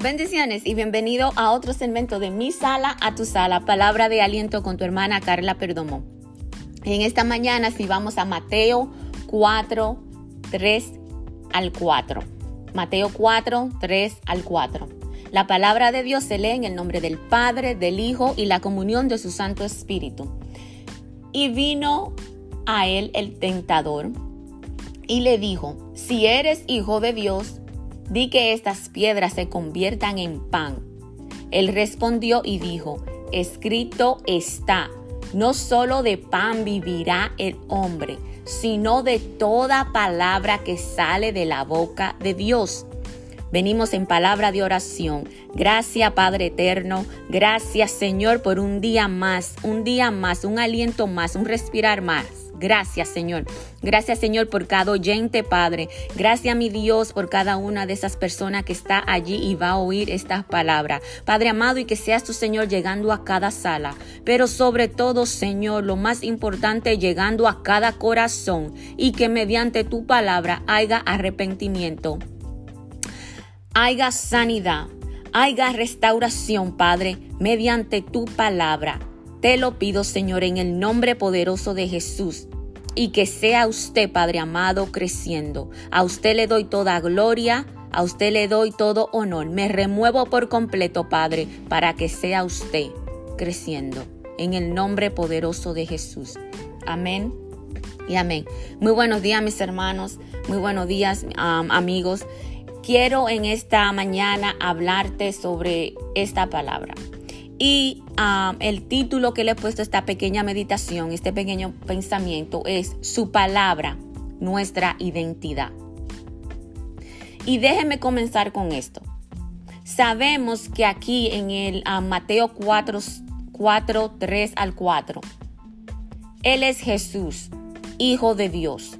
Bendiciones y bienvenido a otro segmento de Mi Sala a tu Sala, palabra de aliento con tu hermana Carla Perdomo. En esta mañana si vamos a Mateo 4, 3 al 4. Mateo 4, 3 al 4. La palabra de Dios se lee en el nombre del Padre, del Hijo y la comunión de su Santo Espíritu. Y vino a él el tentador y le dijo, si eres hijo de Dios, di que estas piedras se conviertan en pan. Él respondió y dijo, escrito está, no solo de pan vivirá el hombre, sino de toda palabra que sale de la boca de Dios. Venimos en palabra de oración. Gracias Padre Eterno. Gracias Señor por un día más, un día más, un aliento más, un respirar más. Gracias, Señor. Gracias, Señor, por cada oyente, Padre. Gracias, mi Dios, por cada una de esas personas que está allí y va a oír estas palabras. Padre amado, y que seas tu Señor llegando a cada sala. Pero sobre todo, Señor, lo más importante, llegando a cada corazón y que mediante tu palabra haya arrepentimiento, haya sanidad, haya restauración, Padre, mediante tu palabra. Te lo pido, Señor, en el nombre poderoso de Jesús. Y que sea usted, Padre amado, creciendo. A usted le doy toda gloria, a usted le doy todo honor. Me remuevo por completo, Padre, para que sea usted creciendo. En el nombre poderoso de Jesús. Amén y amén. Muy buenos días, mis hermanos. Muy buenos días, amigos. Quiero en esta mañana hablarte sobre esta palabra. Y um, el título que le he puesto a esta pequeña meditación, este pequeño pensamiento es Su palabra, nuestra identidad. Y déjeme comenzar con esto. Sabemos que aquí en el um, Mateo 4, 4, 3 al 4, Él es Jesús, Hijo de Dios.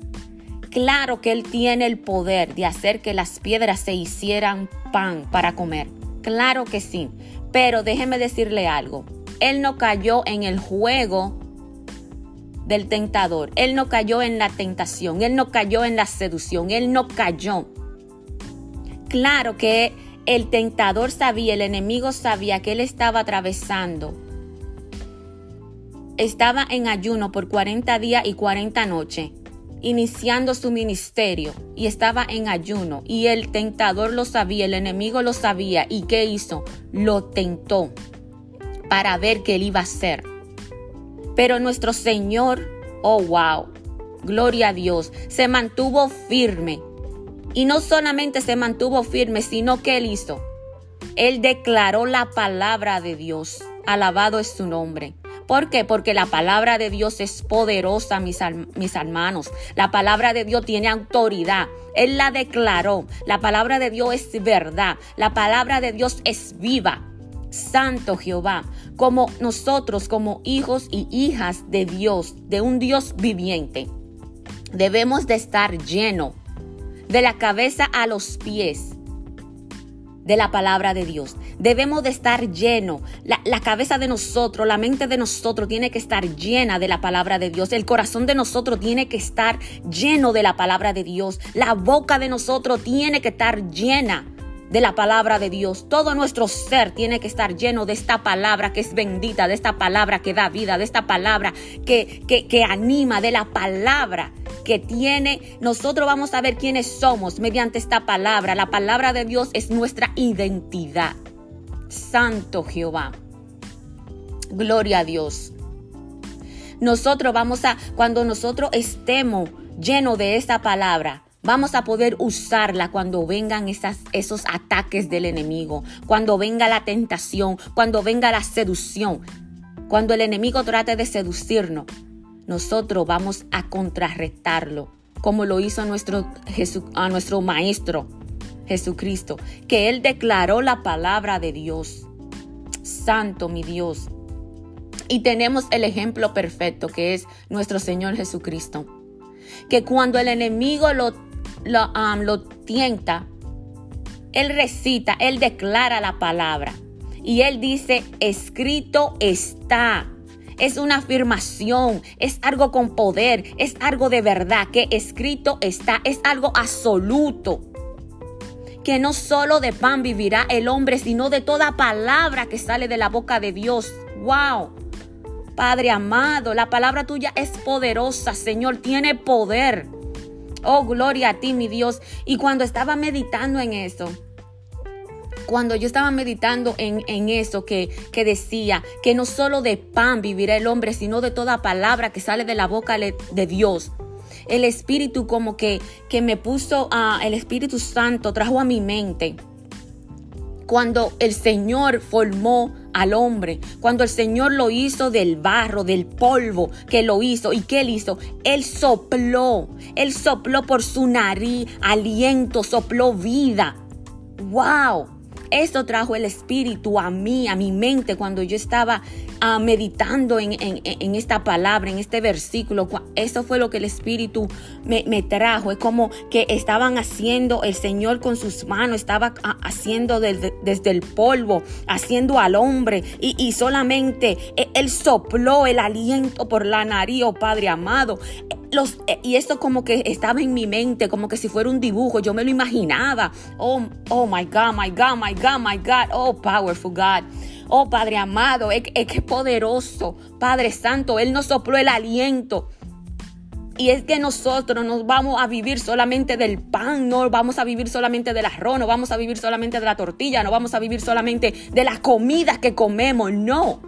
Claro que Él tiene el poder de hacer que las piedras se hicieran pan para comer. Claro que sí. Pero déjeme decirle algo. Él no cayó en el juego del tentador. Él no cayó en la tentación. Él no cayó en la seducción. Él no cayó. Claro que el tentador sabía, el enemigo sabía que él estaba atravesando. Estaba en ayuno por 40 días y 40 noches iniciando su ministerio y estaba en ayuno y el tentador lo sabía, el enemigo lo sabía y ¿qué hizo? Lo tentó para ver qué él iba a hacer. Pero nuestro Señor, oh wow, gloria a Dios, se mantuvo firme. Y no solamente se mantuvo firme, sino que él hizo. Él declaró la palabra de Dios. Alabado es su nombre. ¿Por qué? Porque la palabra de Dios es poderosa, mis, hermanos. La palabra de Dios tiene autoridad. Él la declaró. La palabra de Dios es verdad. La palabra de Dios es viva. Santo Jehová, como nosotros, como hijos y hijas de Dios, de un Dios viviente, debemos de estar lleno de la cabeza a los pies de la palabra de Dios. Debemos de estar lleno. La, la, cabeza de nosotros, la mente de nosotros tiene que estar llena de la palabra de Dios. El corazón de nosotros tiene que estar lleno de la palabra de Dios. La boca de nosotros tiene que estar llena de la palabra de Dios. Todo nuestro ser tiene que estar lleno de esta palabra que es bendita, de esta palabra que da vida, de esta palabra que, que, que anima, de la palabra que tiene, nosotros vamos a ver quiénes somos mediante esta palabra. La palabra de Dios es nuestra identidad. Santo Jehová. Gloria a Dios. Nosotros vamos a, cuando nosotros estemos llenos de esta palabra, Vamos a poder usarla cuando vengan esos ataques del enemigo, cuando venga la tentación, cuando venga la seducción, cuando el enemigo trate de seducirnos nosotros vamos a contrarrestarlo, como lo hizo nuestro, a nuestro Maestro Jesucristo, que Él declaró la palabra de Dios. Santo mi Dios. Y tenemos el ejemplo perfecto que es nuestro Señor Jesucristo. Que cuando el enemigo lo, lo, lo tienta, Él recita, Él declara la palabra. Y Él dice, escrito está es una afirmación, es algo con poder, es algo de verdad que escrito está, es algo absoluto que no solo de pan vivirá el hombre, sino de toda palabra que sale de la boca de Dios. ¡Wow! Padre amado, la palabra tuya es poderosa, Señor, tiene poder. Oh, gloria a ti, mi Dios. Y cuando estaba meditando en eso, cuando yo estaba meditando en, eso que, que, decía que no solo de pan vivirá el hombre, sino de toda palabra que sale de la boca de Dios. El Espíritu como que, que me puso, a, el Espíritu Santo trajo a mi mente cuando el Señor formó al hombre, cuando el Señor lo hizo del barro, del polvo, que lo hizo y que él hizo, él sopló, él sopló por su nariz aliento, sopló vida. ¡Wow! Esto trajo el Espíritu a mí, a mi mente, cuando yo estaba ah, meditando en, esta palabra, en este versículo. Eso fue lo que el Espíritu me, trajo. Es como que estaban haciendo el Señor con sus manos, estaba ah, haciendo desde, el polvo, haciendo al hombre. Y, solamente e, Él sopló el aliento por la nariz, oh Padre amado. Eh, y esto como que estaba en mi mente, como que si fuera un dibujo, yo me lo imaginaba. Oh, oh my God, my God, my God, my God. Oh, powerful God. Oh, Padre amado, es, es que poderoso. Padre Santo, Él nos sopló el aliento. Y es que nosotros no vamos a vivir solamente del pan, no vamos a vivir solamente del arroz, no vamos a vivir solamente de la tortilla, no vamos a vivir solamente de las comidas que comemos, no.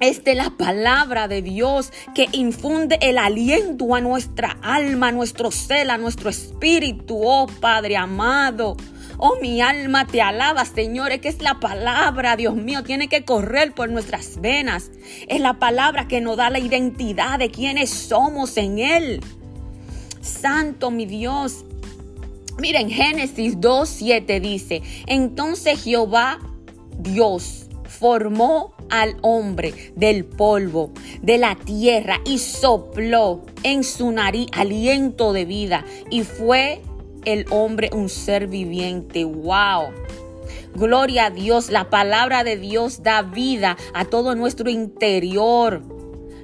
Es de la palabra de Dios que infunde el aliento a nuestra alma, a nuestro ser, a nuestro espíritu, oh Padre amado. Oh, mi alma te alaba, Señor. Es que es la palabra, Dios mío, tiene que correr por nuestras venas. Es la palabra que nos da la identidad de quienes somos en Él. Santo, mi Dios. Miren, Génesis 2.7 dice, entonces Jehová Dios formó al hombre del polvo de la tierra y sopló en su nariz aliento de vida y fue el hombre un ser viviente. ¡Wow! Gloria a Dios, la palabra de Dios da vida a todo nuestro interior.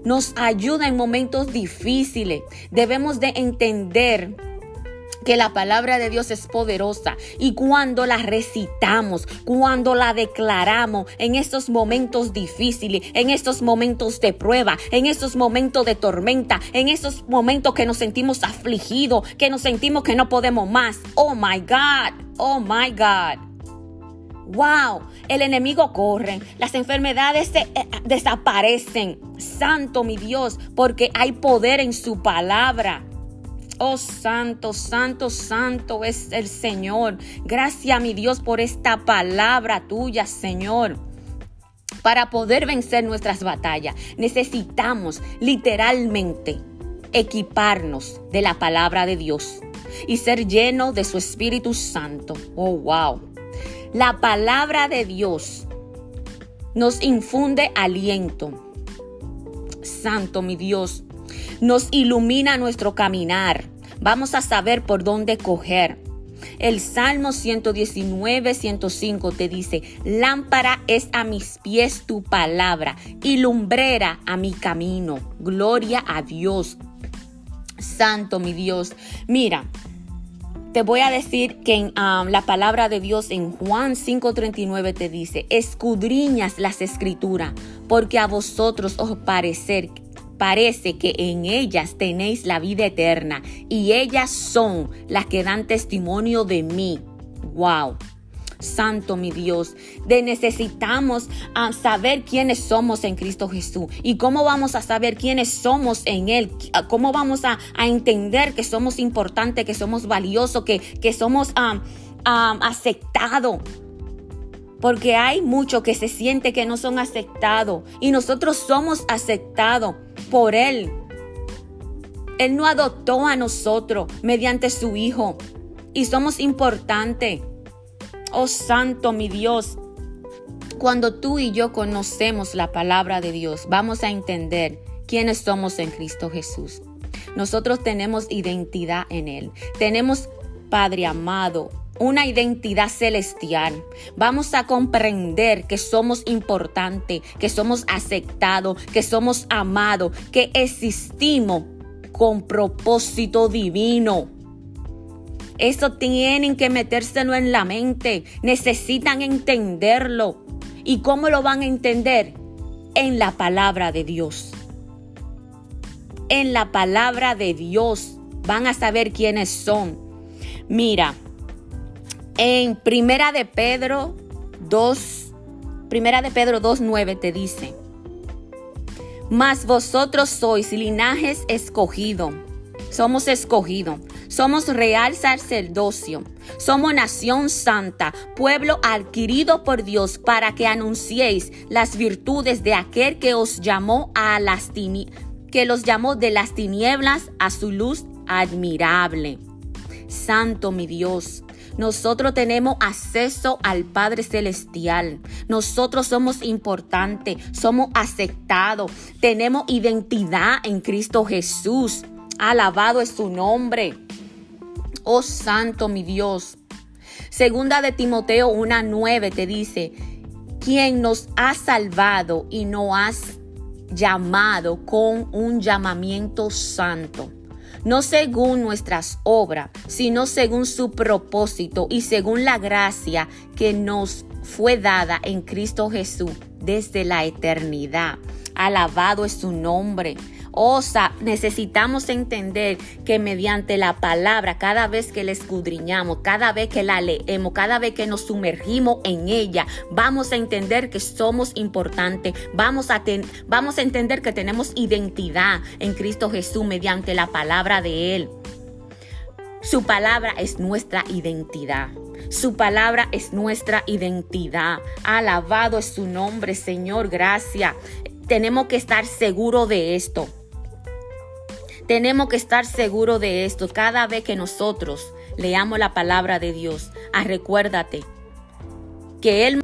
Nos ayuda en momentos difíciles. Debemos de entender que la palabra de Dios es poderosa y cuando la recitamos, cuando la declaramos en estos momentos difíciles, en estos momentos de prueba, en estos momentos de tormenta, en estos momentos que nos sentimos afligidos, que nos sentimos que no podemos más. Oh my God, oh my God. Wow, el enemigo corre, las enfermedades eh, desaparecen. Santo mi Dios, porque hay poder en su palabra. Oh santo, santo, santo es el Señor. Gracias mi Dios por esta palabra tuya, Señor. Para poder vencer nuestras batallas necesitamos literalmente equiparnos de la palabra de Dios y ser llenos de su Espíritu Santo. Oh, wow. La palabra de Dios nos infunde aliento. Santo, mi Dios, nos ilumina nuestro caminar. Vamos a saber por dónde coger. El Salmo 119, 105 te dice, lámpara es a mis pies tu palabra y lumbrera a mi camino. Gloria a Dios. Santo mi Dios. Mira, te voy a decir que en um, la palabra de Dios en Juan 5:39 te dice, escudriñas las escrituras, porque a vosotros os parecer parece que en ellas tenéis la vida eterna y ellas son las que dan testimonio de mí. Wow. Santo mi Dios, de necesitamos ah, saber quiénes somos en Cristo Jesús y cómo vamos a saber quiénes somos en Él, ah, cómo vamos a, entender que somos importantes, que somos valiosos, que, que somos um, aceptados porque hay muchos que se siente que no son aceptados y nosotros somos aceptados por Él. Él no adoptó a nosotros mediante su Hijo y somos importantes. Oh Santo mi Dios, cuando tú y yo conocemos la palabra de Dios, vamos a entender quiénes somos en Cristo Jesús. Nosotros tenemos identidad en Él. Tenemos, Padre amado, una identidad celestial. Vamos a comprender que somos importantes, que somos aceptados, que somos amados, que existimos con propósito divino. Eso tienen que metérselo en la mente. Necesitan entenderlo. ¿Y cómo lo van a entender? En la palabra de Dios. En la palabra de Dios van a saber quiénes son. Mira, en Primera de Pedro 2, Primera de Pedro 2.9 te dice, mas vosotros sois linajes escogido, somos escogido, somos real sacerdocio, somos nación santa, pueblo adquirido por Dios para que anunciéis las virtudes de aquel que os llamó a las que los llamó de las tinieblas a su luz admirable. Santo mi Dios, nosotros tenemos acceso al Padre Celestial. Nosotros somos importantes, somos aceptados, tenemos identidad en Cristo Jesús. Alabado es su nombre. Oh Santo mi Dios. Segunda de Timoteo 1.9 te dice, quien nos ha salvado y nos has llamado con un llamamiento santo no según nuestras obras, sino según su propósito y según la gracia que nos fue dada en Cristo Jesús desde la eternidad. Alabado es su nombre. Osa, necesitamos entender que mediante la palabra, cada vez que la escudriñamos, cada vez que la leemos, cada vez que nos sumergimos en ella, vamos a entender que somos importantes, vamos a entender que tenemos identidad en Cristo Jesús mediante la palabra de Él. Su palabra es nuestra identidad. Su palabra es nuestra identidad. Alabado es su nombre, Señor. Gracias. Tenemos que estar seguros de esto. Tenemos que estar seguros de esto cada vez que nosotros leamos la palabra de Dios. Ah, recuérdate que Él